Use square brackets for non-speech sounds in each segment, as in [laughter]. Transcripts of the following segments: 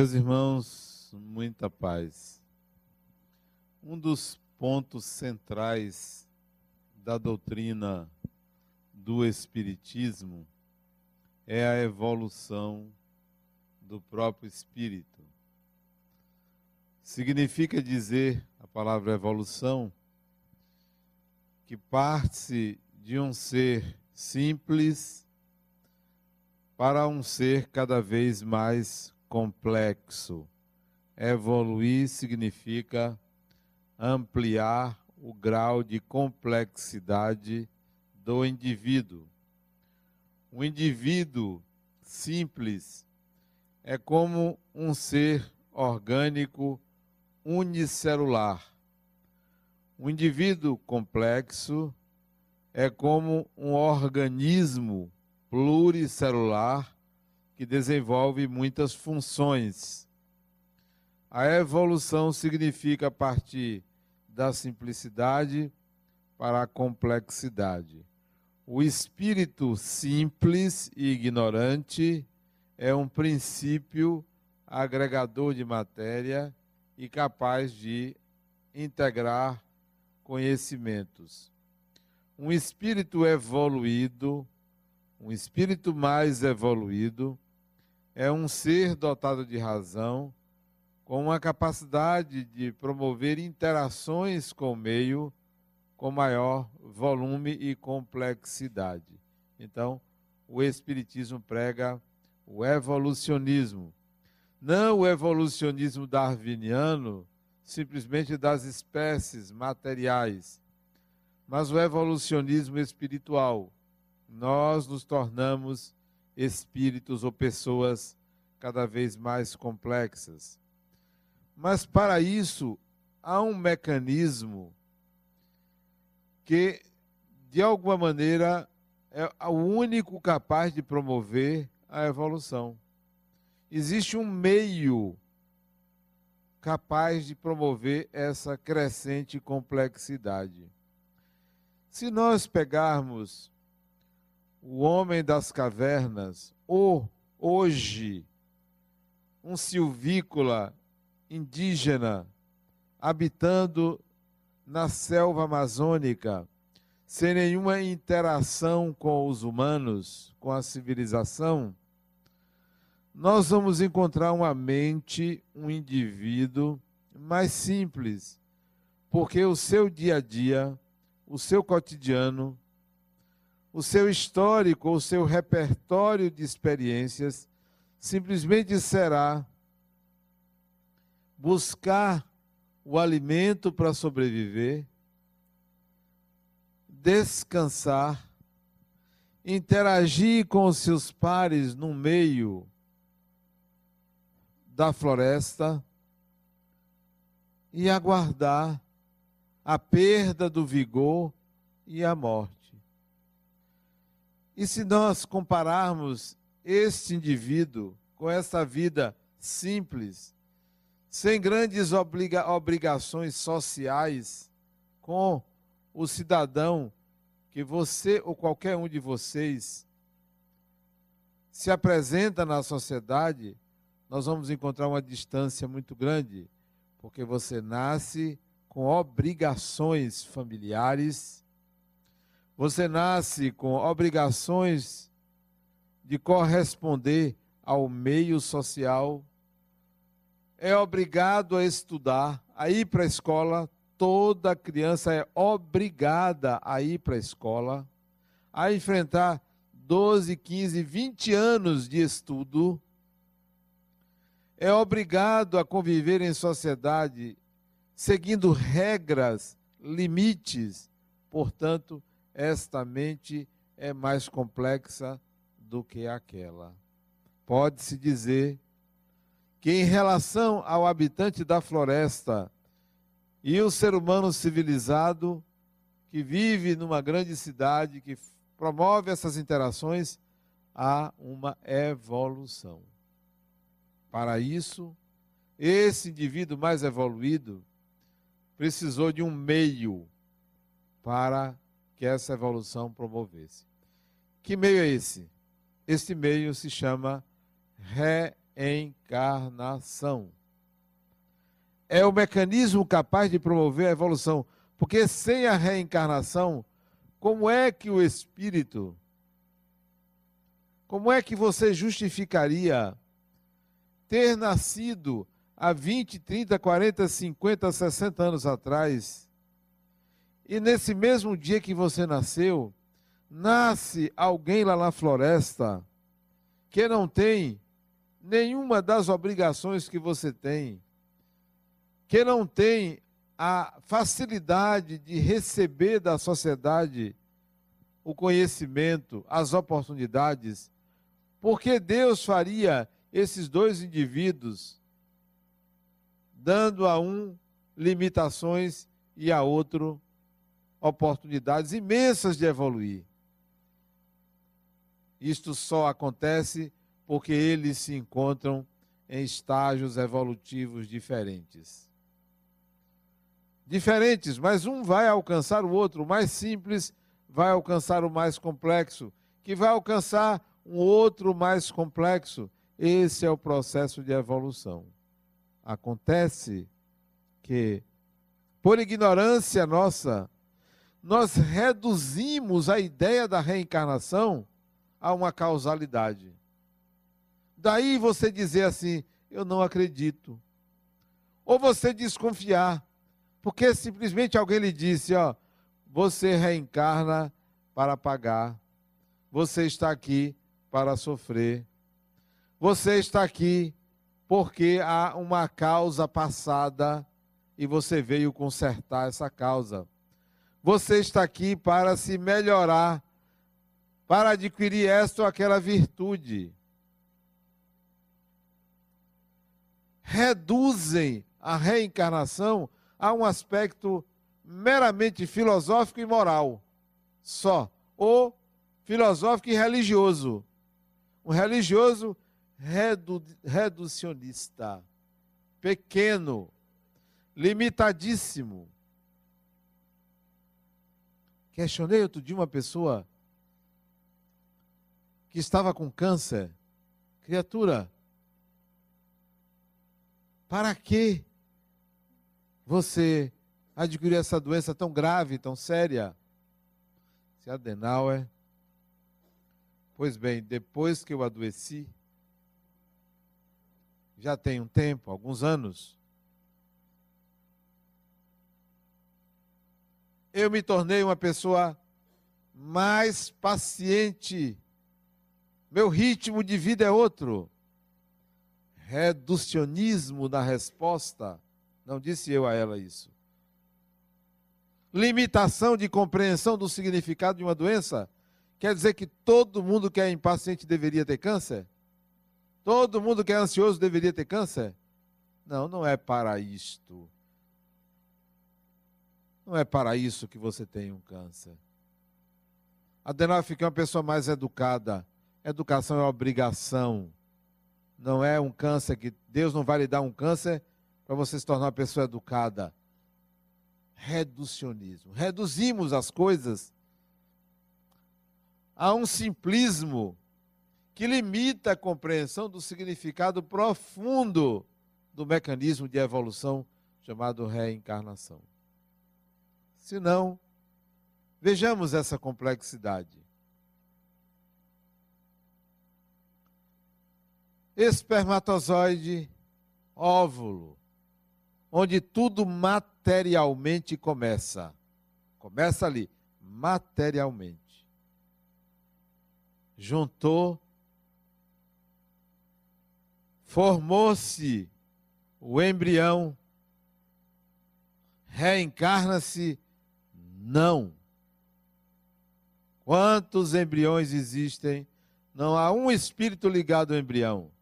Meus irmãos, muita paz. Um dos pontos centrais da doutrina do Espiritismo é a evolução do próprio espírito. Significa dizer a palavra evolução que parte-se de um ser simples para um ser cada vez mais complexo. Evoluir significa ampliar o grau de complexidade do indivíduo. Um indivíduo simples é como um ser orgânico unicelular. Um indivíduo complexo é como um organismo pluricelular que desenvolve muitas funções. A evolução significa partir da simplicidade para a complexidade. O espírito simples e ignorante é um princípio agregador de matéria e capaz de integrar conhecimentos. Um espírito evoluído, um espírito mais evoluído, é um ser dotado de razão, com uma capacidade de promover interações com o meio com maior volume e complexidade. Então, o Espiritismo prega o evolucionismo. Não o evolucionismo darwiniano, simplesmente das espécies materiais, mas o evolucionismo espiritual. Nós nos tornamos espíritos ou pessoas cada vez mais complexas. Mas para isso há um mecanismo que, de alguma maneira, é o único capaz de promover a evolução. Existe um meio capaz de promover essa crescente complexidade. Se nós pegarmos o homem das cavernas, ou hoje, um silvícola indígena habitando na selva amazônica, sem nenhuma interação com os humanos, com a civilização, nós vamos encontrar uma mente, um indivíduo mais simples, porque o seu dia a dia, o seu cotidiano, o seu histórico, o seu repertório de experiências, simplesmente será buscar o alimento para sobreviver, descansar, interagir com os seus pares no meio da floresta e aguardar a perda do vigor e a morte. E se nós compararmos este indivíduo com essa vida simples, sem grandes obriga obrigações sociais, com o cidadão que você ou qualquer um de vocês se apresenta na sociedade, nós vamos encontrar uma distância muito grande, porque você nasce com obrigações familiares você nasce com obrigações de corresponder ao meio social, é obrigado a estudar, a ir para a escola. Toda criança é obrigada a ir para a escola, a enfrentar 12, 15, 20 anos de estudo. É obrigado a conviver em sociedade seguindo regras, limites. Portanto, esta mente é mais complexa do que aquela. Pode-se dizer que, em relação ao habitante da floresta e o ser humano civilizado, que vive numa grande cidade, que promove essas interações, há uma evolução. Para isso, esse indivíduo mais evoluído precisou de um meio para que essa evolução promovesse. Que meio é esse? Este meio se chama reencarnação. É o mecanismo capaz de promover a evolução, porque sem a reencarnação, como é que o espírito, como é que você justificaria ter nascido há 20, 30, 40, 50, 60 anos atrás, e nesse mesmo dia que você nasceu, nasce alguém lá na floresta que não tem nenhuma das obrigações que você tem, que não tem a facilidade de receber da sociedade o conhecimento, as oportunidades, porque Deus faria esses dois indivíduos dando a um limitações e a outro oportunidades imensas de evoluir. Isto só acontece porque eles se encontram em estágios evolutivos diferentes. Diferentes, mas um vai alcançar o outro, o mais simples vai alcançar o mais complexo, que vai alcançar um outro mais complexo. Esse é o processo de evolução. Acontece que, por ignorância nossa, nós reduzimos a ideia da reencarnação a uma causalidade. Daí você dizer assim: eu não acredito. Ou você desconfiar, porque simplesmente alguém lhe disse: ó, você reencarna para pagar, você está aqui para sofrer, você está aqui porque há uma causa passada e você veio consertar essa causa. Você está aqui para se melhorar, para adquirir esta ou aquela virtude. Reduzem a reencarnação a um aspecto meramente filosófico e moral, só, ou filosófico e religioso. Um religioso redu, reducionista, pequeno, limitadíssimo. Questionei outro dia uma pessoa que estava com câncer. Criatura, para que você adquiriu essa doença tão grave, tão séria? Se Adenauer. Pois bem, depois que eu adoeci, já tem um tempo, alguns anos, eu me tornei uma pessoa mais paciente. Meu ritmo de vida é outro. Reducionismo na resposta. Não disse eu a ela isso. Limitação de compreensão do significado de uma doença. Quer dizer que todo mundo que é impaciente deveria ter câncer? Todo mundo que é ansioso deveria ter câncer? Não, não é para isto. Não é para isso que você tem um câncer. Adenauer fica uma pessoa mais educada. Educação é obrigação. Não é um câncer que Deus não vai lhe dar um câncer para você se tornar uma pessoa educada. Reducionismo. Reduzimos as coisas a um simplismo que limita a compreensão do significado profundo do mecanismo de evolução chamado reencarnação. Se não, vejamos essa complexidade. Espermatozoide, óvulo, onde tudo materialmente começa. Começa ali, materialmente. Juntou formou-se o embrião, reencarna-se? Não. Quantos embriões existem? Não há um espírito ligado ao embrião.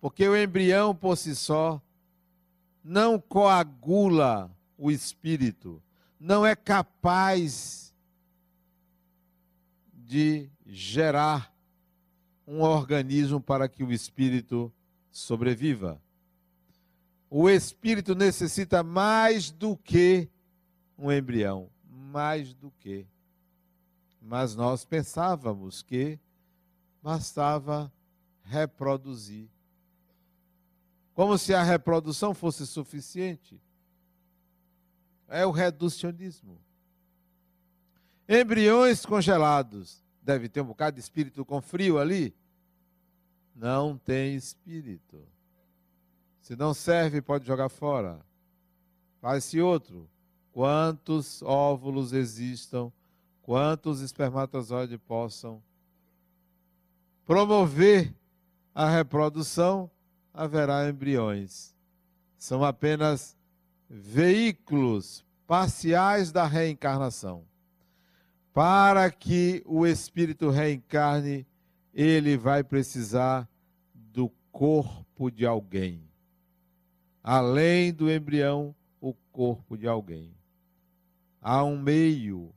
Porque o embrião por si só não coagula o espírito, não é capaz de gerar um organismo para que o espírito sobreviva. O espírito necessita mais do que um embrião, mais do que. Mas nós pensávamos que bastava reproduzir. Como se a reprodução fosse suficiente. É o reducionismo. Embriões congelados. Deve ter um bocado de espírito com frio ali? Não tem espírito. Se não serve, pode jogar fora. Faz-se outro. Quantos óvulos existam, quantos espermatozoides possam promover a reprodução, haverá embriões. São apenas veículos parciais da reencarnação. Para que o espírito reencarne, ele vai precisar do corpo de alguém. Além do embrião, o corpo de alguém. Há um meio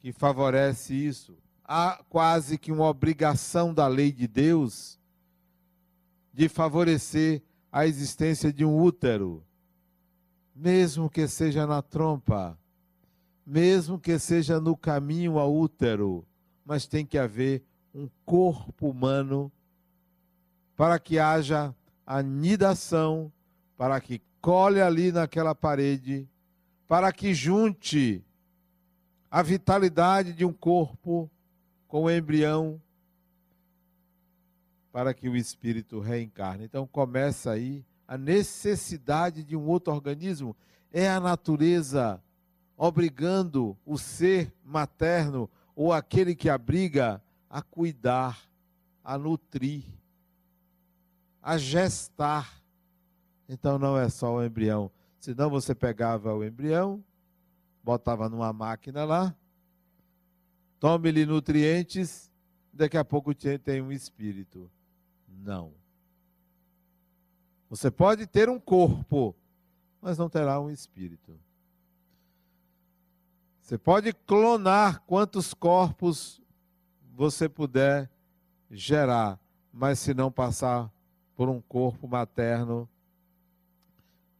que favorece isso. Há quase que uma obrigação da lei de Deus de favorecer a existência de um útero, mesmo que seja na trompa mesmo que seja no caminho ao útero, mas tem que haver um corpo humano para que haja anidação, para que colhe ali naquela parede, para que junte a vitalidade de um corpo com o embrião, para que o espírito reencarne. Então começa aí a necessidade de um outro organismo. É a natureza obrigando o ser materno ou aquele que abriga a cuidar, a nutrir, a gestar. Então não é só o embrião. Senão você pegava o embrião, botava numa máquina lá, tome-lhe nutrientes, daqui a pouco tem um espírito. Não. Você pode ter um corpo, mas não terá um espírito. Você pode clonar quantos corpos você puder gerar, mas se não passar por um corpo materno,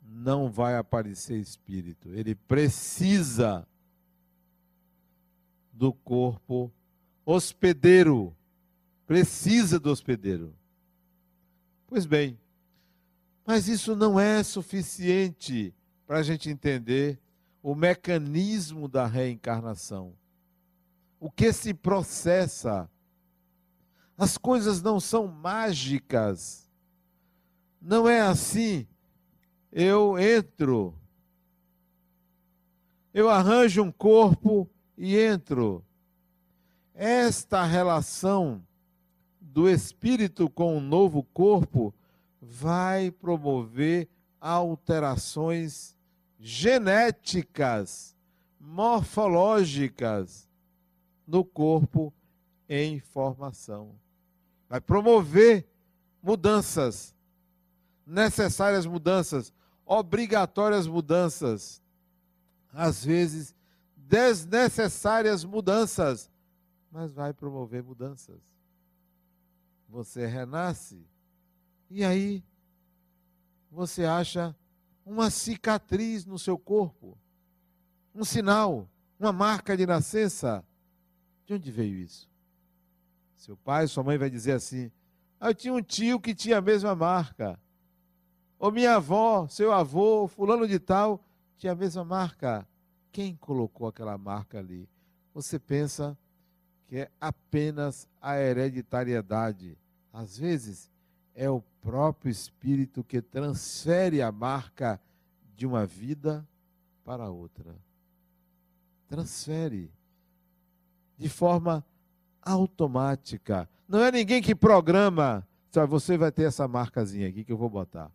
não vai aparecer espírito. Ele precisa do corpo hospedeiro. Precisa do hospedeiro. Pois bem, mas isso não é suficiente para a gente entender o mecanismo da reencarnação. O que se processa. As coisas não são mágicas. Não é assim. Eu entro, eu arranjo um corpo e entro. Esta relação do espírito com o novo corpo vai promover alterações genéticas, morfológicas no corpo em formação. Vai promover mudanças, necessárias mudanças, obrigatórias mudanças, às vezes desnecessárias mudanças, mas vai promover mudanças. Você renasce e aí você acha uma cicatriz no seu corpo, um sinal, uma marca de nascença. De onde veio isso? Seu pai, sua mãe vai dizer assim: ah, eu tinha um tio que tinha a mesma marca. Ou minha avó, seu avô, fulano de tal, tinha a mesma marca. Quem colocou aquela marca ali? Você pensa que é apenas a hereditariedade. Às vezes, é o próprio Espírito que transfere a marca de uma vida para outra. Transfere de forma automática. Não é ninguém que programa, sabe, você vai ter essa marcazinha aqui que eu vou botar.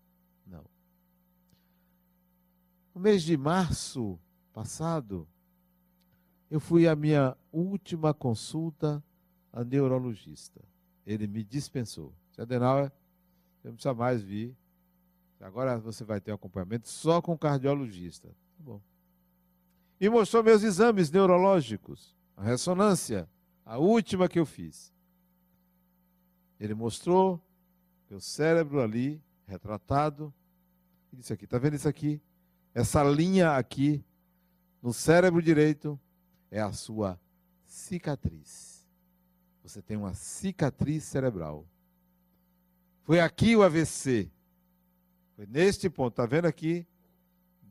No mês de março passado, eu fui à minha última consulta a neurologista. Ele me dispensou. Adenauer, você não precisa mais vir. Agora você vai ter um acompanhamento só com cardiologista. Tá bom. E mostrou meus exames neurológicos, a ressonância, a última que eu fiz. Ele mostrou meu cérebro ali, retratado. E disse aqui, está vendo isso aqui? Essa linha aqui, no cérebro direito, é a sua cicatriz. Você tem uma cicatriz cerebral. Foi aqui o AVC. Foi neste ponto, está vendo aqui?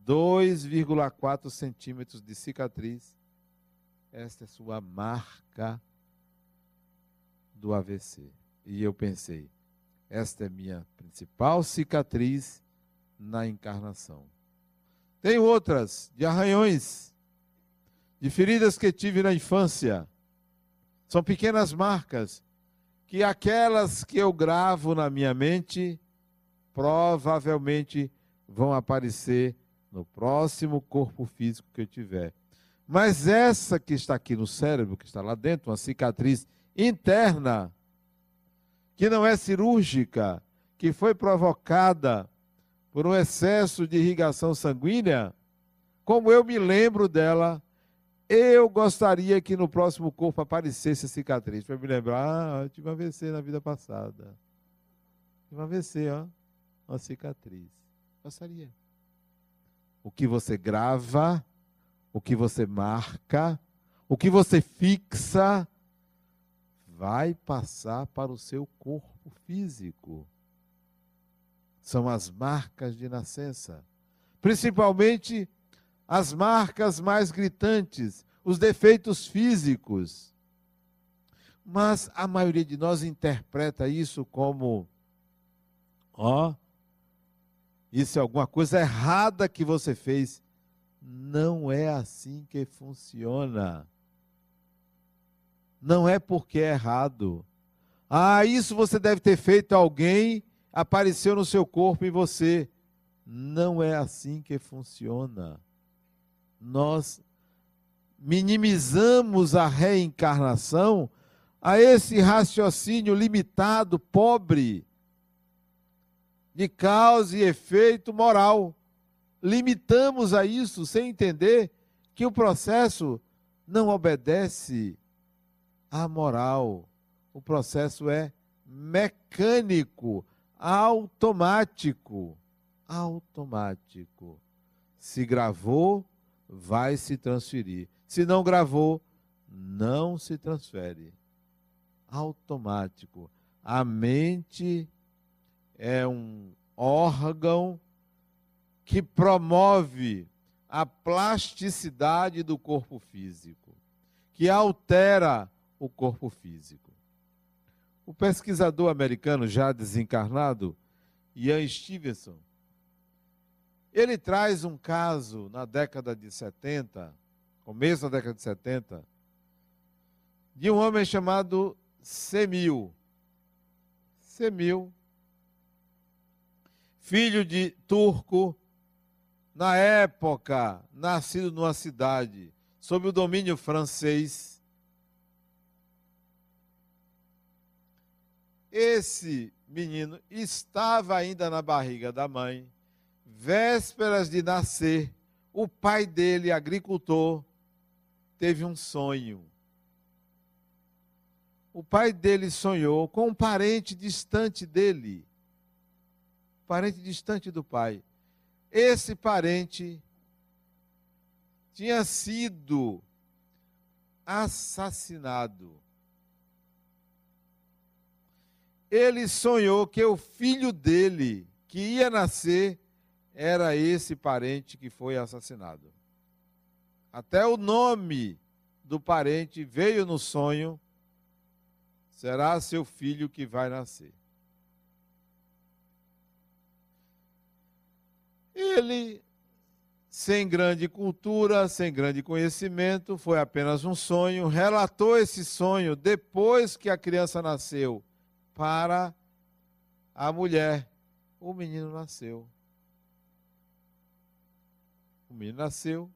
2,4 centímetros de cicatriz. Esta é sua marca do AVC. E eu pensei, esta é minha principal cicatriz na encarnação. Tem outras de arranhões, de feridas que tive na infância. São pequenas marcas que aquelas que eu gravo na minha mente provavelmente vão aparecer no próximo corpo físico que eu tiver. Mas essa que está aqui no cérebro, que está lá dentro, uma cicatriz interna, que não é cirúrgica, que foi provocada por um excesso de irrigação sanguínea, como eu me lembro dela, eu gostaria que no próximo corpo aparecesse a cicatriz, para me lembrar, ah, eu tive uma AVC na vida passada. Tive uma AVC, ó, uma cicatriz. Gostaria. O que você grava, o que você marca, o que você fixa, vai passar para o seu corpo físico. São as marcas de nascença. Principalmente as marcas mais gritantes, os defeitos físicos. Mas a maioria de nós interpreta isso como: ó, isso é alguma coisa errada que você fez. Não é assim que funciona. Não é porque é errado. Ah, isso você deve ter feito a alguém, apareceu no seu corpo em você. Não é assim que funciona. Nós minimizamos a reencarnação a esse raciocínio limitado, pobre, de causa e efeito moral. Limitamos a isso sem entender que o processo não obedece à moral. O processo é mecânico, automático. Automático. Se gravou, vai se transferir. Se não gravou, não se transfere. Automático. A mente é um órgão que promove a plasticidade do corpo físico, que altera o corpo físico. O pesquisador americano já desencarnado, Ian Stevenson, ele traz um caso na década de 70, começo da década de 70, de um homem chamado Semil. Semil filho de turco, na época, nascido numa cidade sob o domínio francês. Esse menino estava ainda na barriga da mãe, vésperas de nascer. O pai dele, agricultor, teve um sonho. O pai dele sonhou com um parente distante dele parente distante do pai. Esse parente tinha sido assassinado. Ele sonhou que o filho dele, que ia nascer, era esse parente que foi assassinado. Até o nome do parente veio no sonho: será seu filho que vai nascer. Ele, sem grande cultura, sem grande conhecimento, foi apenas um sonho, relatou esse sonho depois que a criança nasceu para a mulher. O menino nasceu. O menino nasceu.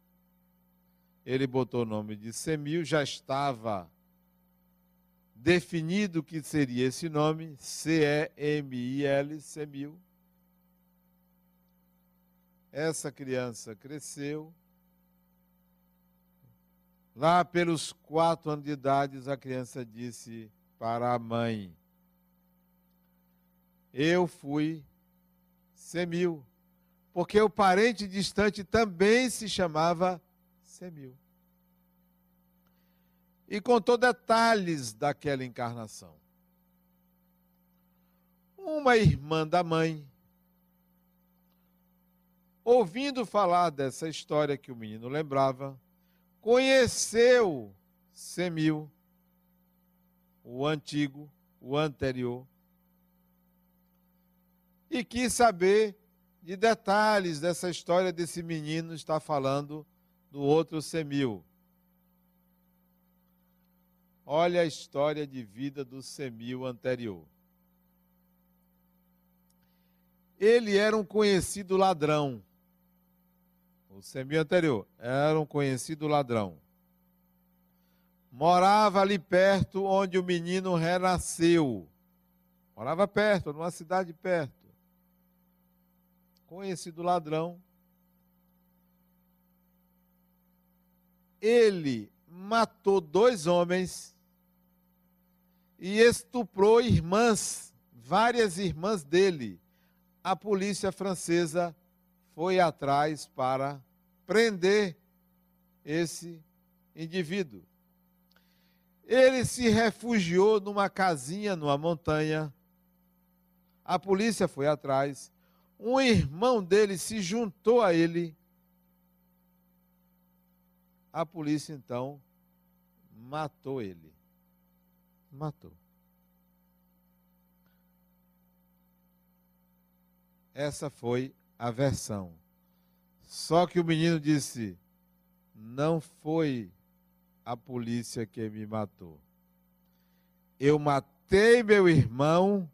Ele botou o nome de Semil, já estava definido que seria esse nome, C-E-M-I-L, Semil. Essa criança cresceu. Lá pelos quatro anos de idade, a criança disse para a mãe: Eu fui Semil, porque o parente distante também se chamava Semil. E contou detalhes daquela encarnação. Uma irmã da mãe ouvindo falar dessa história que o menino lembrava, conheceu Semil, o antigo, o anterior, e quis saber de detalhes dessa história desse menino está falando do outro Semil. Olha a história de vida do Semil anterior. Ele era um conhecido ladrão. O Semil anterior era um conhecido ladrão. Morava ali perto onde o menino renasceu. Morava perto, numa cidade perto. Conhecido ladrão. Ele matou dois homens e estuprou irmãs, várias irmãs dele. A polícia francesa foi atrás para prender esse indivíduo. Ele se refugiou numa casinha numa montanha. A polícia foi atrás. Um irmão dele se juntou a ele. A polícia então matou ele matou. Essa foi a versão. Só que o menino disse: Não foi a polícia que me matou. Eu matei meu irmão,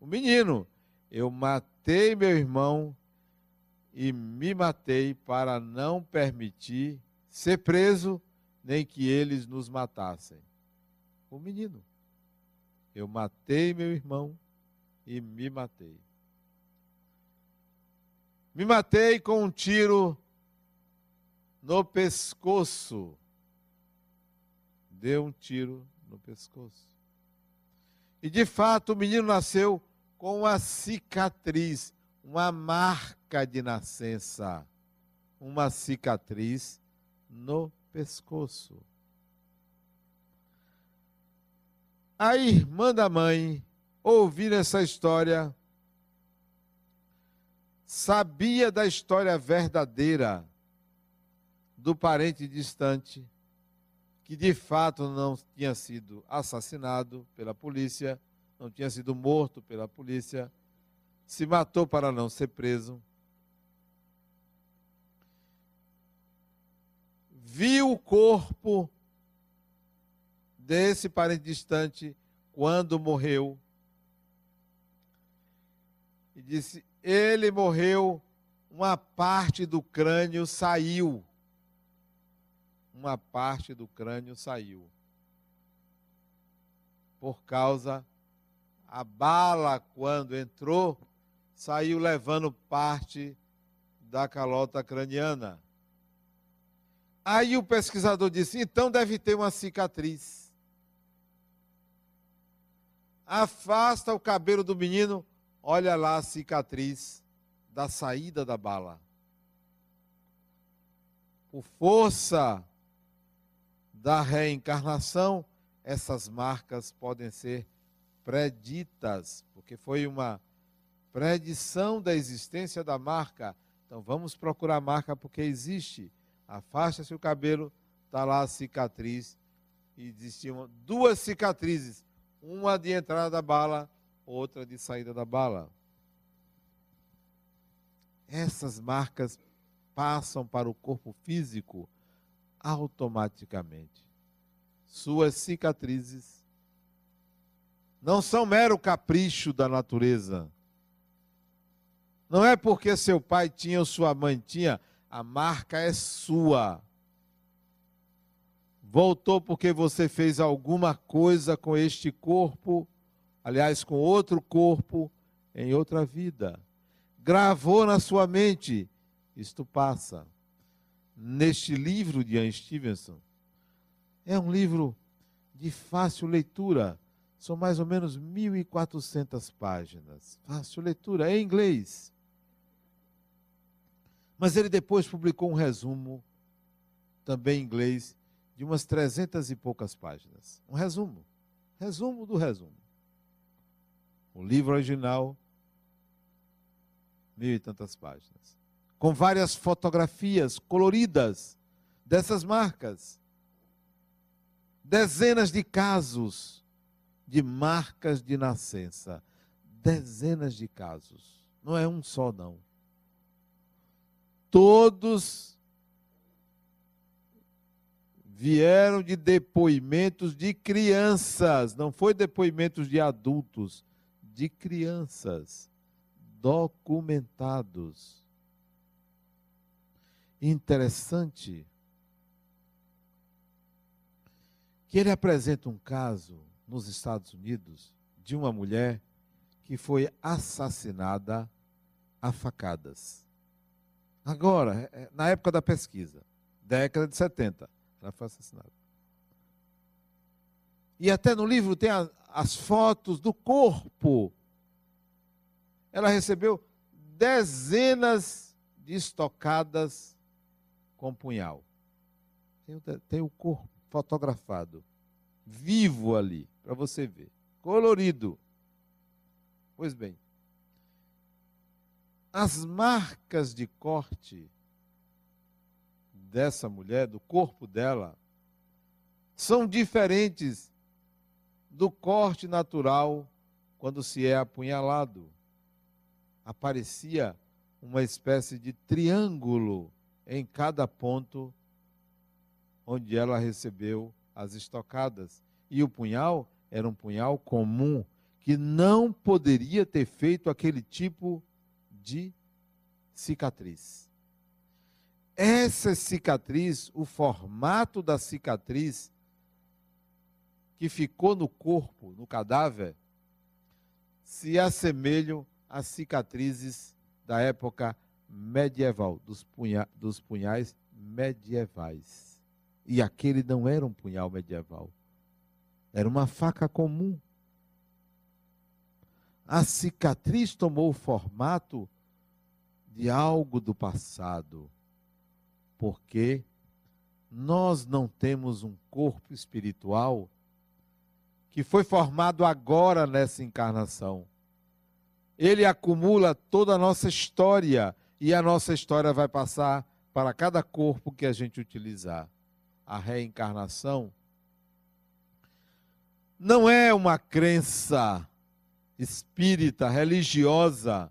o menino. Eu matei meu irmão e me matei para não permitir ser preso nem que eles nos matassem. O menino. Eu matei meu irmão e me matei. Me matei com um tiro no pescoço. Deu um tiro no pescoço. E de fato o menino nasceu com uma cicatriz, uma marca de nascença, uma cicatriz no pescoço. A irmã da mãe, ouvindo essa história, sabia da história verdadeira do parente distante, que de fato não tinha sido assassinado pela polícia, não tinha sido morto pela polícia, se matou para não ser preso. Viu o corpo desse parente distante quando morreu. E disse: Ele morreu, uma parte do crânio saiu. Uma parte do crânio saiu. Por causa a bala quando entrou saiu levando parte da calota craniana. Aí o pesquisador disse: então deve ter uma cicatriz afasta o cabelo do menino, olha lá a cicatriz da saída da bala. Por força da reencarnação, essas marcas podem ser preditas, porque foi uma predição da existência da marca. Então vamos procurar a marca porque existe. Afasta-se o cabelo, está lá a cicatriz. E existiam duas cicatrizes uma de entrada da bala, outra de saída da bala. Essas marcas passam para o corpo físico automaticamente. Suas cicatrizes não são mero capricho da natureza. Não é porque seu pai tinha ou sua mãe tinha, a marca é sua voltou porque você fez alguma coisa com este corpo, aliás, com outro corpo, em outra vida. Gravou na sua mente, isto passa. Neste livro de Ian Stevenson, é um livro de fácil leitura, são mais ou menos 1.400 páginas. Fácil leitura, é em inglês. Mas ele depois publicou um resumo, também em inglês, de umas trezentas e poucas páginas. Um resumo. Resumo do resumo. O livro original, mil e tantas páginas. com várias fotografias coloridas dessas marcas. Dezenas de casos de marcas de nascença. Dezenas de casos. Não é um só, não. Todos vieram de depoimentos de crianças, não foi depoimentos de adultos, de crianças documentados. Interessante que ele apresenta um caso nos Estados Unidos de uma mulher que foi assassinada a facadas. Agora, é, é, na época da pesquisa, década de 70, ela foi assassinada. E até no livro tem a, as fotos do corpo. Ela recebeu dezenas de estocadas com punhal. Tem, tem o corpo fotografado, vivo ali, para você ver, colorido. Pois bem, as marcas de corte dessa mulher, do corpo dela, são diferentes do corte natural quando se é apunhalado. Aparecia uma espécie de triângulo em cada ponto onde ela recebeu as estocadas. E o punhal era um punhal comum que não poderia ter feito aquele tipo de cicatriz. Essa cicatriz, o formato da cicatriz que ficou no corpo, no cadáver, se assemelham às cicatrizes da época medieval, dos, punha, dos punhais medievais. E aquele não era um punhal medieval, era uma faca comum. A cicatriz tomou o formato de algo do passado porque nós não temos um corpo espiritual que foi formado agora nessa encarnação. Ele acumula toda a nossa história e a nossa história vai passar para cada corpo que a gente utilizar. A reencarnação não é uma crença espírita, religiosa,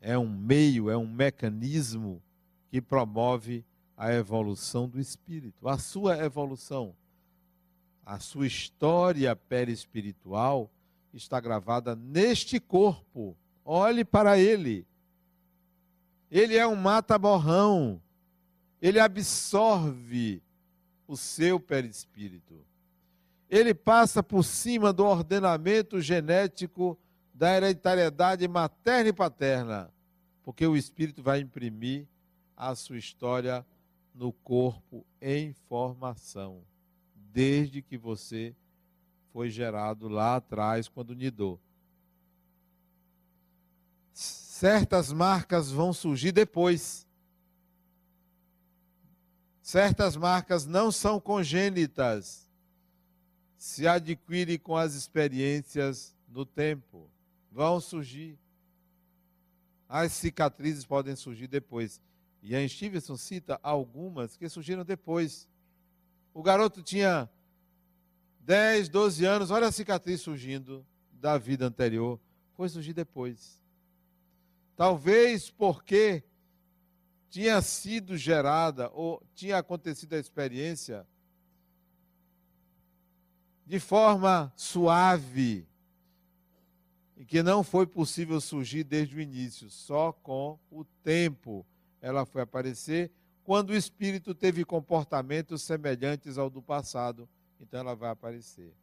é um meio, é um mecanismo que promove a evolução do espírito, a sua evolução. A sua história perispiritual está gravada neste corpo. Olhe para ele. Ele é um mata-borrão. Ele absorve o seu perispírito. Ele passa por cima do ordenamento genético da hereditariedade materna e paterna, porque o espírito vai imprimir a sua história no corpo em formação, desde que você foi gerado lá atrás, quando nidou. Certas marcas vão surgir depois. Certas marcas não são congênitas, se adquirem com as experiências no tempo. Vão surgir. As cicatrizes podem surgir depois. E a Stevenson cita algumas que surgiram depois. O garoto tinha 10, 12 anos, olha a cicatriz surgindo da vida anterior. Foi surgir depois. Talvez porque tinha sido gerada ou tinha acontecido a experiência de forma suave e que não foi possível surgir desde o início, só com o tempo ela foi aparecer quando o espírito teve comportamentos semelhantes ao do passado, então ela vai aparecer.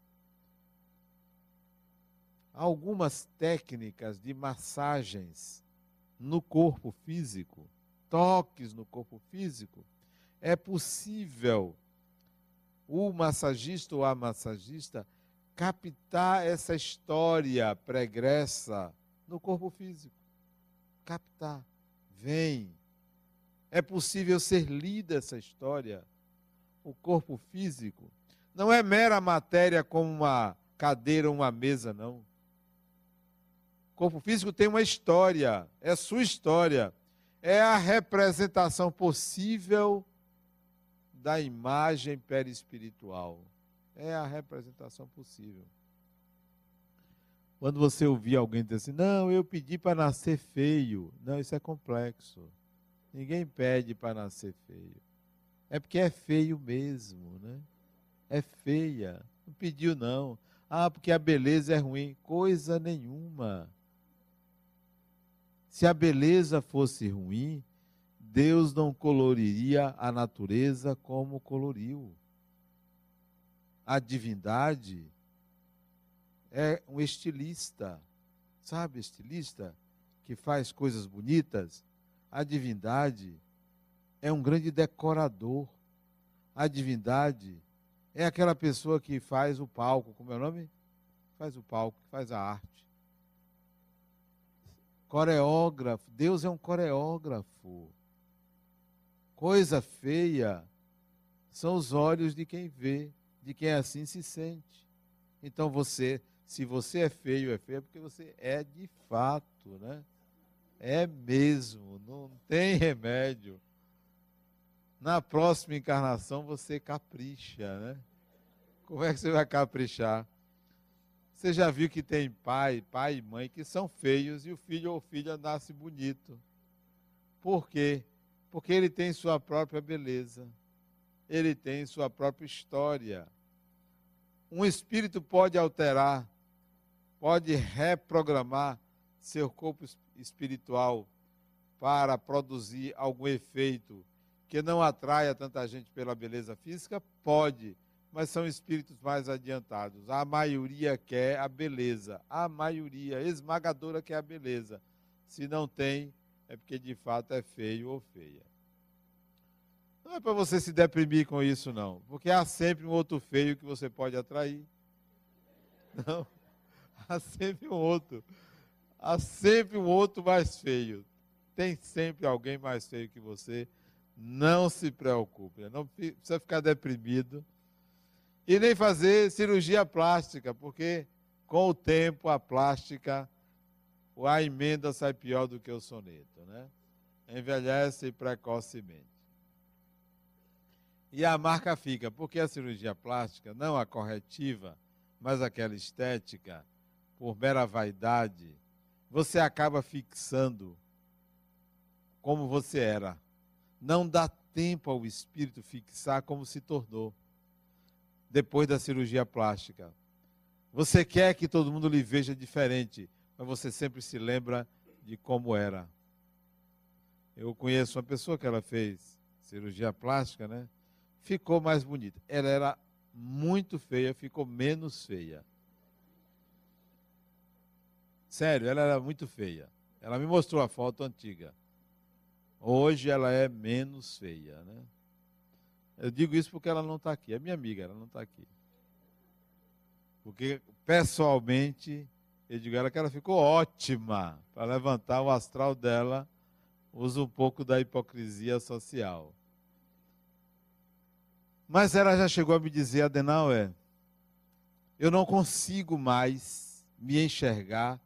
Algumas técnicas de massagens no corpo físico, toques no corpo físico, é possível o massagista ou a massagista captar essa história pregressa no corpo físico. Captar. Vem, é possível ser lida essa história. O corpo físico não é mera matéria como uma cadeira ou uma mesa, não. O corpo físico tem uma história, é sua história. é a representação possível da imagem perispiritual. É a representação possível. Quando você ouvir alguém dizer assim, não, eu pedi para nascer feio. Não, isso é complexo. Ninguém pede para nascer feio. É porque é feio mesmo, né? É feia. Não pediu, não. Ah, porque a beleza é ruim. Coisa nenhuma. Se a beleza fosse ruim, Deus não coloriria a natureza como coloriu. A divindade é um estilista, sabe, estilista que faz coisas bonitas. A divindade é um grande decorador. A divindade é aquela pessoa que faz o palco, como é o nome? Faz o palco, faz a arte. Coreógrafo, Deus é um coreógrafo. Coisa feia são os olhos de quem vê, de quem assim se sente. Então você, se você é feio, é feio é porque você é de fato, né? É mesmo, não tem remédio. Na próxima encarnação você capricha, né? Como é que você vai caprichar? Você já viu que tem pai, pai e mãe que são feios e o filho ou filha nasce bonito. Por quê? Porque ele tem sua própria beleza. Ele tem sua própria história. Um espírito pode alterar, pode reprogramar seu corpo espiritual para produzir algum efeito que não atraia tanta gente pela beleza física? Pode, mas são espíritos mais adiantados. A maioria quer a beleza, a maioria esmagadora quer a beleza. Se não tem, é porque de fato é feio ou feia. Não é para você se deprimir com isso, não, porque há sempre um outro feio que você pode atrair. Não, [laughs] há sempre um outro. Há sempre um outro mais feio. Tem sempre alguém mais feio que você não se preocupe, não precisa ficar deprimido e nem fazer cirurgia plástica, porque com o tempo a plástica, a emenda sai pior do que o soneto, né? Envelhece precocemente. E a marca fica, porque a cirurgia plástica, não a corretiva, mas aquela estética, por mera vaidade, você acaba fixando como você era não dá tempo ao espírito fixar como se tornou depois da cirurgia plástica. Você quer que todo mundo lhe veja diferente, mas você sempre se lembra de como era. Eu conheço uma pessoa que ela fez cirurgia plástica, né? Ficou mais bonita. Ela era muito feia, ficou menos feia. Sério, ela era muito feia. Ela me mostrou a foto antiga. Hoje ela é menos feia, né? Eu digo isso porque ela não está aqui. É minha amiga, ela não está aqui. Porque, pessoalmente, eu digo ela que ela ficou ótima para levantar o astral dela. Usa um pouco da hipocrisia social. Mas ela já chegou a me dizer, Adenauer, eu não consigo mais me enxergar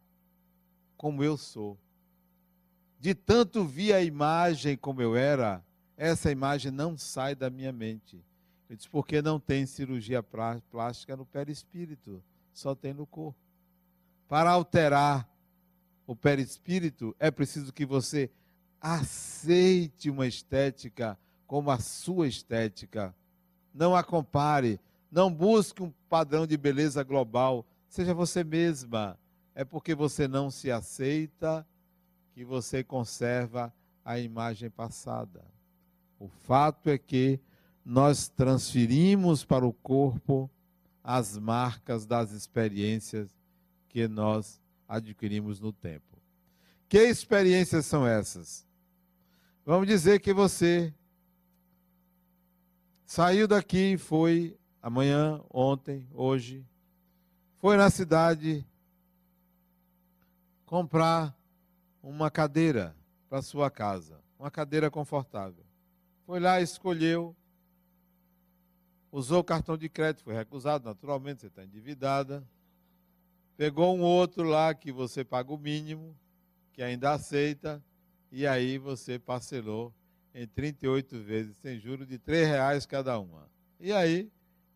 como eu sou de tanto vi a imagem como eu era, essa imagem não sai da minha mente. Eu disse, porque não tem cirurgia plástica no perispírito, só tem no corpo. Para alterar o perispírito, é preciso que você aceite uma estética como a sua estética. Não a compare, não busque um padrão de beleza global. Seja você mesma. É porque você não se aceita que você conserva a imagem passada. O fato é que nós transferimos para o corpo as marcas das experiências que nós adquirimos no tempo. Que experiências são essas? Vamos dizer que você saiu daqui, e foi amanhã, ontem, hoje, foi na cidade comprar uma cadeira para sua casa, uma cadeira confortável. Foi lá, escolheu, usou o cartão de crédito, foi recusado, naturalmente, você está endividada. Pegou um outro lá que você paga o mínimo, que ainda aceita, e aí você parcelou em 38 vezes, sem juros de R$ reais cada uma. E aí,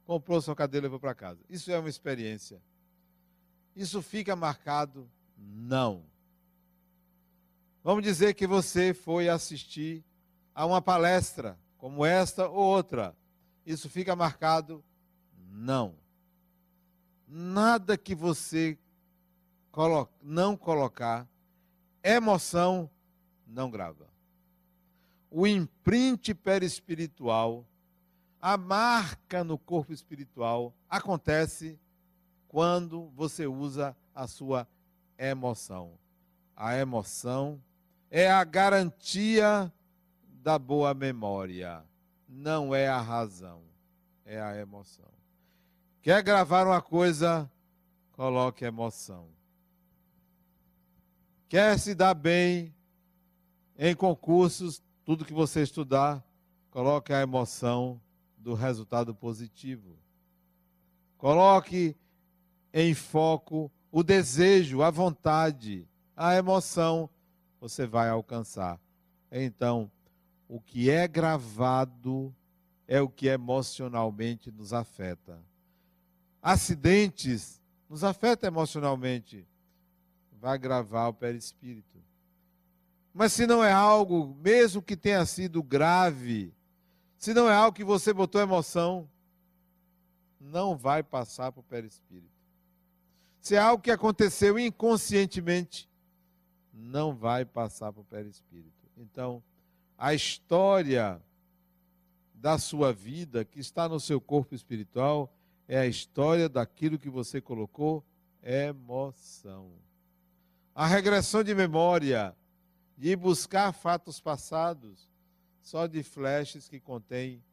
comprou sua cadeira e levou para casa. Isso é uma experiência. Isso fica marcado? Não. Vamos dizer que você foi assistir a uma palestra, como esta ou outra. Isso fica marcado? Não. Nada que você não colocar emoção não grava. O imprint perispiritual, a marca no corpo espiritual, acontece quando você usa a sua emoção. A emoção é a garantia da boa memória, não é a razão, é a emoção. Quer gravar uma coisa? Coloque emoção. Quer se dar bem em concursos, tudo que você estudar, coloque a emoção do resultado positivo. Coloque em foco o desejo, a vontade, a emoção, você vai alcançar. Então, o que é gravado é o que emocionalmente nos afeta. Acidentes nos afeta emocionalmente. Vai gravar o perispírito. Mas se não é algo, mesmo que tenha sido grave, se não é algo que você botou emoção, não vai passar para o perispírito. Se é algo que aconteceu inconscientemente, não vai passar para o perispírito. Então, a história da sua vida que está no seu corpo espiritual é a história daquilo que você colocou emoção. A regressão de memória de buscar fatos passados só de flashes que contêm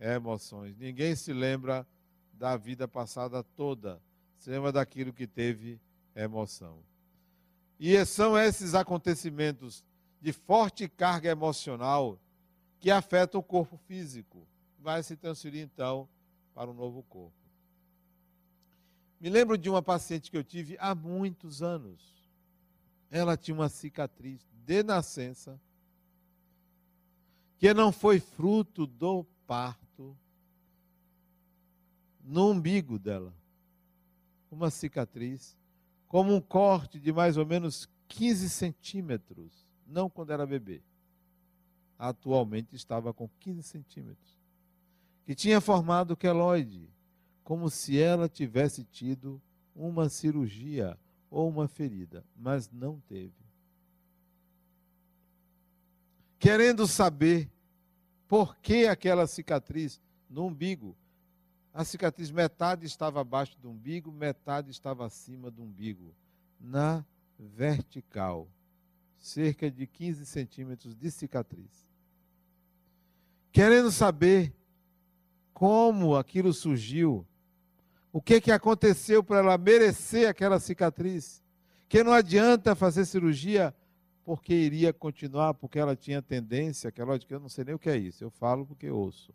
emoções. Ninguém se lembra da vida passada toda, se lembra daquilo que teve emoção. E são esses acontecimentos de forte carga emocional que afetam o corpo físico. Vai se transferir então para o novo corpo. Me lembro de uma paciente que eu tive há muitos anos. Ela tinha uma cicatriz de nascença, que não foi fruto do parto, no umbigo dela. Uma cicatriz, como um corte de mais ou menos 15 centímetros, não quando era bebê. Atualmente estava com 15 centímetros. Que tinha formado queloide, como se ela tivesse tido uma cirurgia ou uma ferida, mas não teve querendo saber por que aquela cicatriz no umbigo. A cicatriz metade estava abaixo do umbigo, metade estava acima do umbigo, na vertical, cerca de 15 centímetros de cicatriz. Querendo saber como aquilo surgiu, o que, que aconteceu para ela merecer aquela cicatriz, que não adianta fazer cirurgia porque iria continuar, porque ela tinha tendência, que eu não sei nem o que é isso, eu falo porque ouço,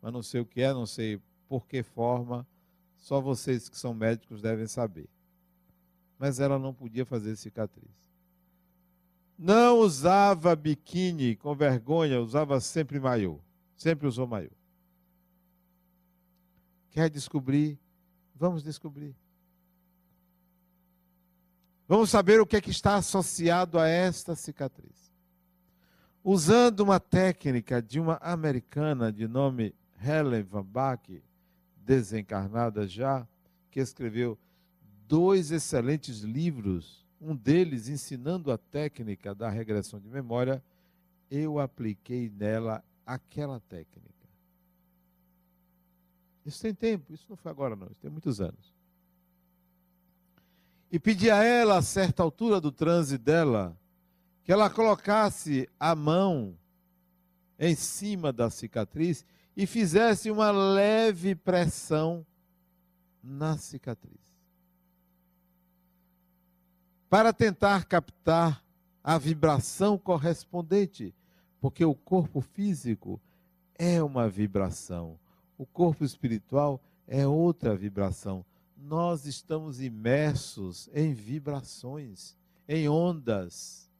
mas não sei o que é, não sei por que forma, só vocês que são médicos devem saber. Mas ela não podia fazer cicatriz. Não usava biquíni com vergonha, usava sempre maiô, sempre usou maiô. Quer descobrir? Vamos descobrir. Vamos saber o que, é que está associado a esta cicatriz. Usando uma técnica de uma americana de nome Helen Van Bach, desencarnada já, que escreveu dois excelentes livros, um deles ensinando a técnica da regressão de memória, eu apliquei nela aquela técnica. Isso tem tempo, isso não foi agora não, isso tem muitos anos e pedi a ela, a certa altura do transe dela, que ela colocasse a mão em cima da cicatriz e fizesse uma leve pressão na cicatriz. Para tentar captar a vibração correspondente, porque o corpo físico é uma vibração, o corpo espiritual é outra vibração nós estamos imersos em vibrações, em ondas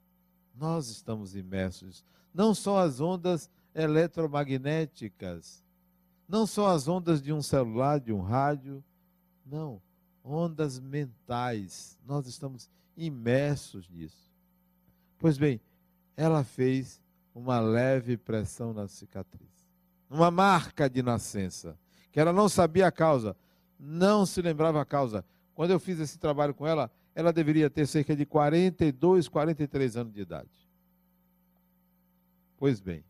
Nós estamos imersos. Não só as ondas eletromagnéticas, não só as ondas de um celular, de um rádio, não, ondas mentais. Nós estamos imersos nisso. Pois bem, ela fez uma leve pressão na cicatriz, uma marca de nascença, que ela não sabia a causa, não se lembrava a causa. Quando eu fiz esse trabalho com ela, ela deveria ter cerca de 42, 43 anos de idade. Pois bem,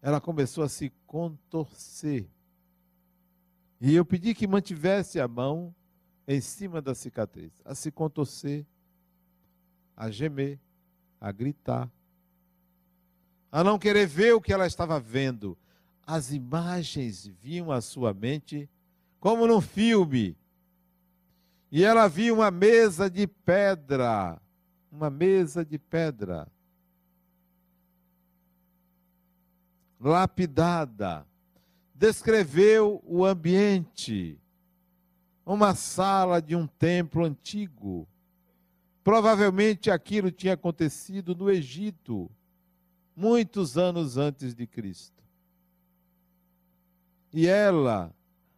ela começou a se contorcer. E eu pedi que mantivesse a mão em cima da cicatriz, a se contorcer, a gemer, a gritar, a não querer ver o que ela estava vendo. As imagens vinham à sua mente como num filme. E ela viu uma mesa de pedra, uma mesa de pedra, lapidada. Descreveu o ambiente, uma sala de um templo antigo. Provavelmente aquilo tinha acontecido no Egito, muitos anos antes de Cristo. E ela,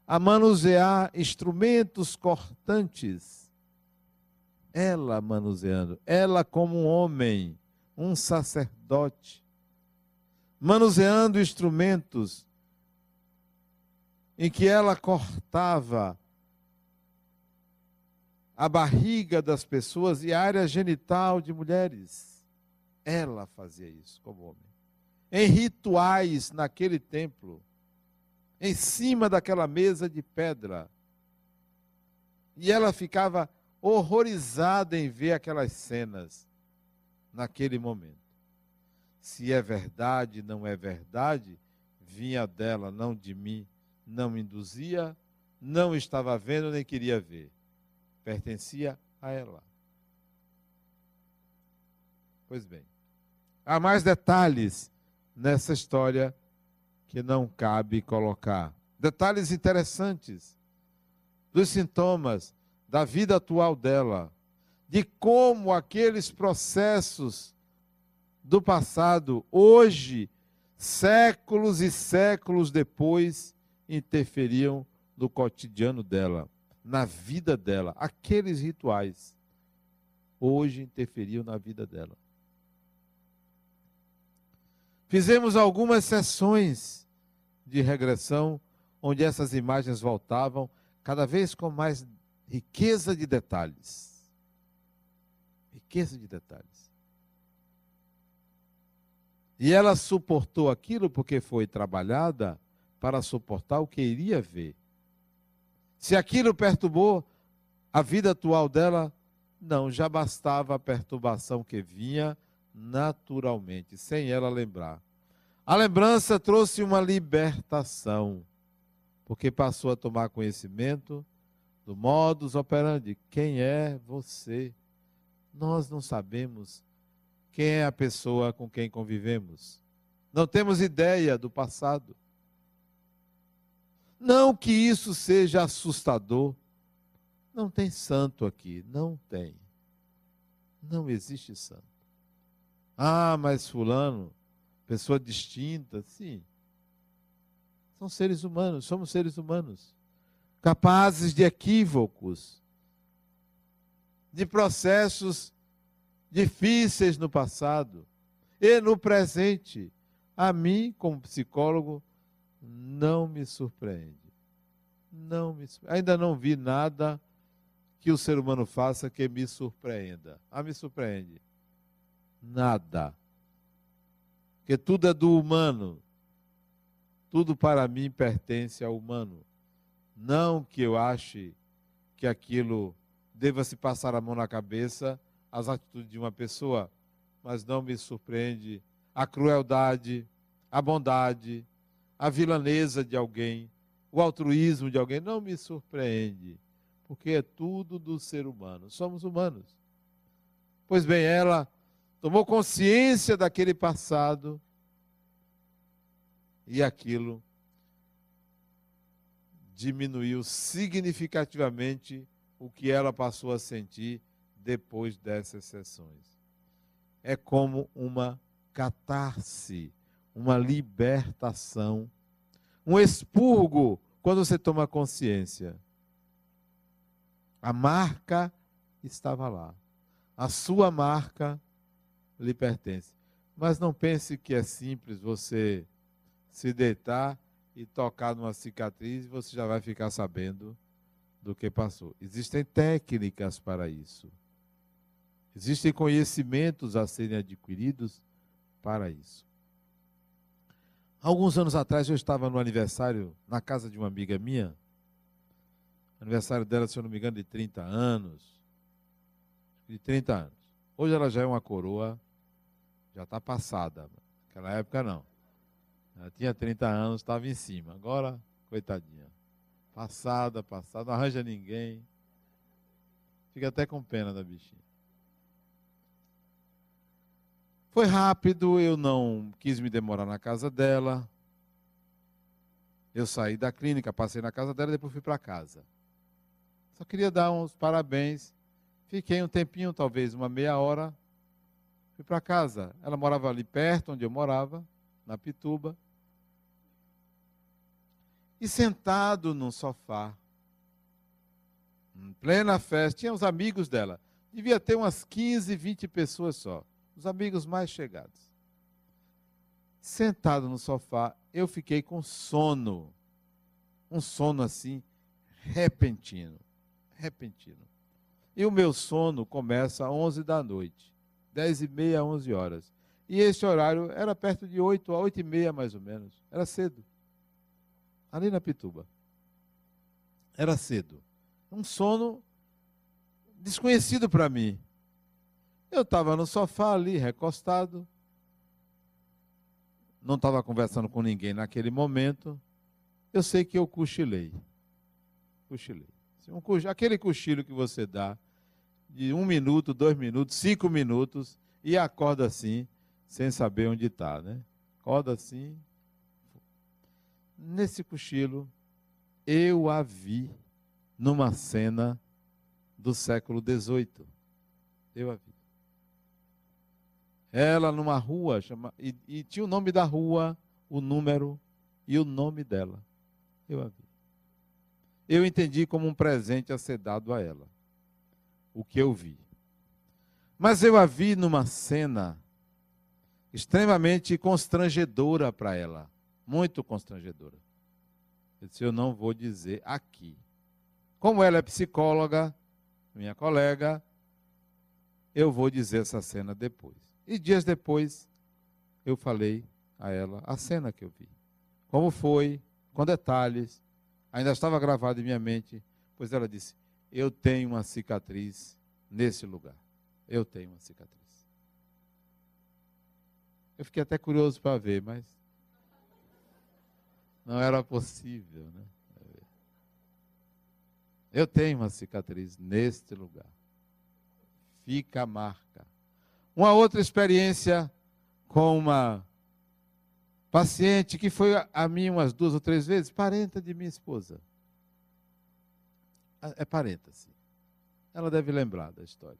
a manusear instrumentos cortantes, ela manuseando, ela como um homem, um sacerdote, manuseando instrumentos em que ela cortava a barriga das pessoas e a área genital de mulheres. Ela fazia isso como homem. Em rituais naquele templo, em cima daquela mesa de pedra. E ela ficava horrorizada em ver aquelas cenas naquele momento. Se é verdade, não é verdade, vinha dela, não de mim, não induzia, não estava vendo nem queria ver pertencia a ela. Pois bem, há mais detalhes nessa história que não cabe colocar. Detalhes interessantes dos sintomas da vida atual dela, de como aqueles processos do passado, hoje, séculos e séculos depois, interferiam no cotidiano dela na vida dela. Aqueles rituais hoje interferiam na vida dela. Fizemos algumas sessões de regressão onde essas imagens voltavam cada vez com mais riqueza de detalhes. Riqueza de detalhes. E ela suportou aquilo porque foi trabalhada para suportar o que iria ver. Se aquilo perturbou a vida atual dela, não, já bastava a perturbação que vinha naturalmente, sem ela lembrar. A lembrança trouxe uma libertação, porque passou a tomar conhecimento do modus operandi. Quem é você? Nós não sabemos quem é a pessoa com quem convivemos. Não temos ideia do passado. Não que isso seja assustador. Não tem santo aqui, não tem. Não existe santo. Ah, mas fulano, pessoa distinta, sim. São seres humanos, somos seres humanos, capazes de equívocos, de processos difíceis no passado e no presente. A mim, como psicólogo, não me surpreende. Não me Ainda não vi nada que o ser humano faça que me surpreenda. Ah, me surpreende. Nada. Porque tudo é do humano. Tudo para mim pertence ao humano. Não que eu ache que aquilo deva se passar a mão na cabeça as atitudes de uma pessoa, mas não me surpreende a crueldade, a bondade, a vilaneza de alguém, o altruísmo de alguém, não me surpreende, porque é tudo do ser humano. Somos humanos. Pois bem, ela tomou consciência daquele passado e aquilo diminuiu significativamente o que ela passou a sentir depois dessas sessões. é como uma catarse, uma libertação, um expurgo quando você toma consciência. A marca estava lá. A sua marca lhe pertence. Mas não pense que é simples você se deitar e tocar numa cicatriz e você já vai ficar sabendo do que passou. Existem técnicas para isso. Existem conhecimentos a serem adquiridos para isso. Alguns anos atrás eu estava no aniversário na casa de uma amiga minha. Aniversário dela, se eu não me engano, de 30 anos. De 30 anos. Hoje ela já é uma coroa, já está passada. Naquela época não. Ela tinha 30 anos, estava em cima. Agora, coitadinha. Passada, passada, não arranja ninguém. Fica até com pena da bichinha. Foi rápido, eu não quis me demorar na casa dela. Eu saí da clínica, passei na casa dela e depois fui para casa. Só queria dar uns parabéns. Fiquei um tempinho, talvez uma meia hora. Fui para casa. Ela morava ali perto, onde eu morava, na Pituba. E sentado num sofá, em plena festa, tinha os amigos dela. Devia ter umas 15, 20 pessoas só os amigos mais chegados. Sentado no sofá, eu fiquei com sono. Um sono assim, repentino. Repentino. E o meu sono começa às 11 da noite. 10 e meia, 11 horas. E esse horário era perto de 8 a 8 e meia, mais ou menos. Era cedo. Ali na Pituba. Era cedo. Um sono desconhecido para mim. Eu estava no sofá ali, recostado. Não estava conversando com ninguém naquele momento. Eu sei que eu cochilei. Cochilei. Aquele cochilo que você dá de um minuto, dois minutos, cinco minutos e acorda assim, sem saber onde está, né? Acorda assim. Nesse cochilo, eu a vi numa cena do século XVIII. Eu a vi ela numa rua, chama, e, e, tinha o nome da rua, o número e o nome dela. Eu a vi. Eu entendi como um presente a ser dado a ela. O que eu vi. Mas eu a vi numa cena extremamente constrangedora para ela. Muito constrangedora. Eu disse: Eu não vou dizer aqui. Como ela é psicóloga, minha colega, eu vou dizer essa cena depois. E dias depois, eu falei a ela a cena que eu vi. Como foi, com detalhes, ainda estava gravado em minha mente, pois ela disse: Eu tenho uma cicatriz nesse lugar. Eu tenho uma cicatriz. Eu fiquei até curioso para ver, mas não era possível, né? Eu tenho uma cicatriz neste lugar. Fica a marca. Uma outra experiência com uma paciente que foi a mim umas duas ou três vezes, parenta de minha esposa. É parenta, sim. Ela deve lembrar da história.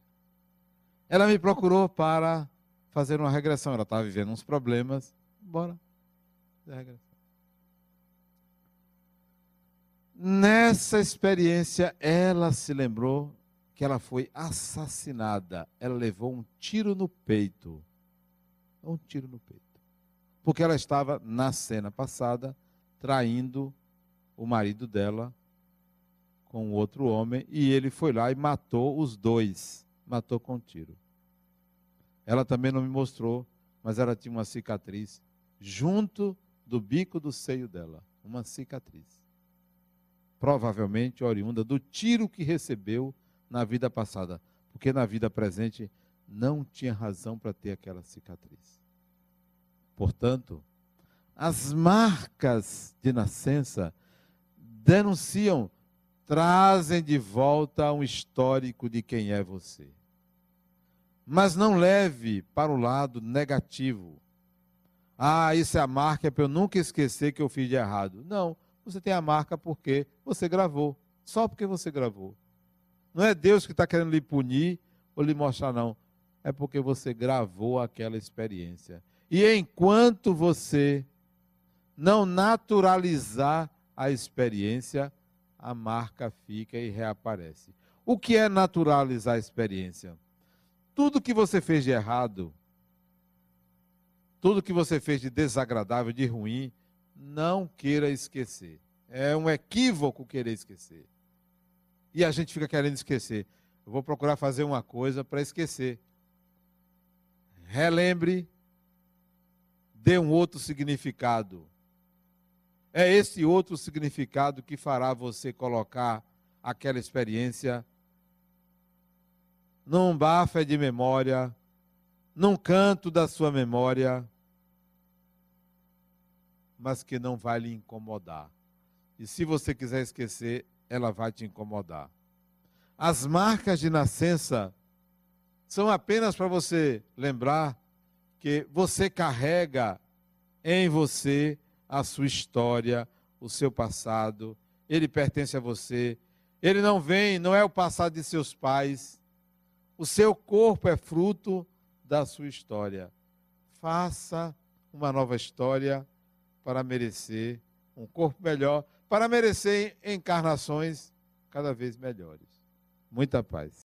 Ela me procurou para fazer uma regressão. Ela estava vivendo uns problemas. Bora. Nessa experiência, ela se lembrou que ela foi assassinada. Ela levou um tiro no peito. Um tiro no peito. Porque ela estava, na cena passada, traindo o marido dela com outro homem e ele foi lá e matou os dois. Matou com um tiro. Ela também não me mostrou, mas ela tinha uma cicatriz junto do bico do seio dela. Uma cicatriz. Provavelmente oriunda do tiro que recebeu na vida passada, porque na vida presente não tinha razão para ter aquela cicatriz. Portanto, as marcas de nascença denunciam, trazem de volta um histórico de quem é você. Mas não leve para o lado negativo. Ah, isso é a marca para eu nunca esquecer que eu fiz de errado. Não, você tem a marca porque você gravou. Só porque você gravou. Não é Deus que está querendo lhe punir ou lhe mostrar, não. é porque você gravou aquela experiência. E enquanto você não naturalizar a experiência, a marca fica e reaparece. O que é naturalizar a experiência? Tudo que você fez de errado, tudo que você fez de desagradável, de ruim, não queira esquecer. É um equívoco querer esquecer. E a gente fica querendo esquecer. Eu vou procurar fazer uma coisa para esquecer. Relembre, dê um outro significado. É esse outro significado que fará você colocar aquela experiência num bafé de memória, num canto da sua memória, mas que não vai lhe incomodar. E se você quiser esquecer, ela vai te incomodar. As marcas de nascença são apenas para você lembrar que você carrega em você a sua história, o seu passado, ele pertence a você. Ele não vem, não é o passado de seus pais. O seu corpo é fruto da sua história. Faça uma nova história para merecer um corpo melhor, para merecer encarnações cada vez melhores. Muita paz.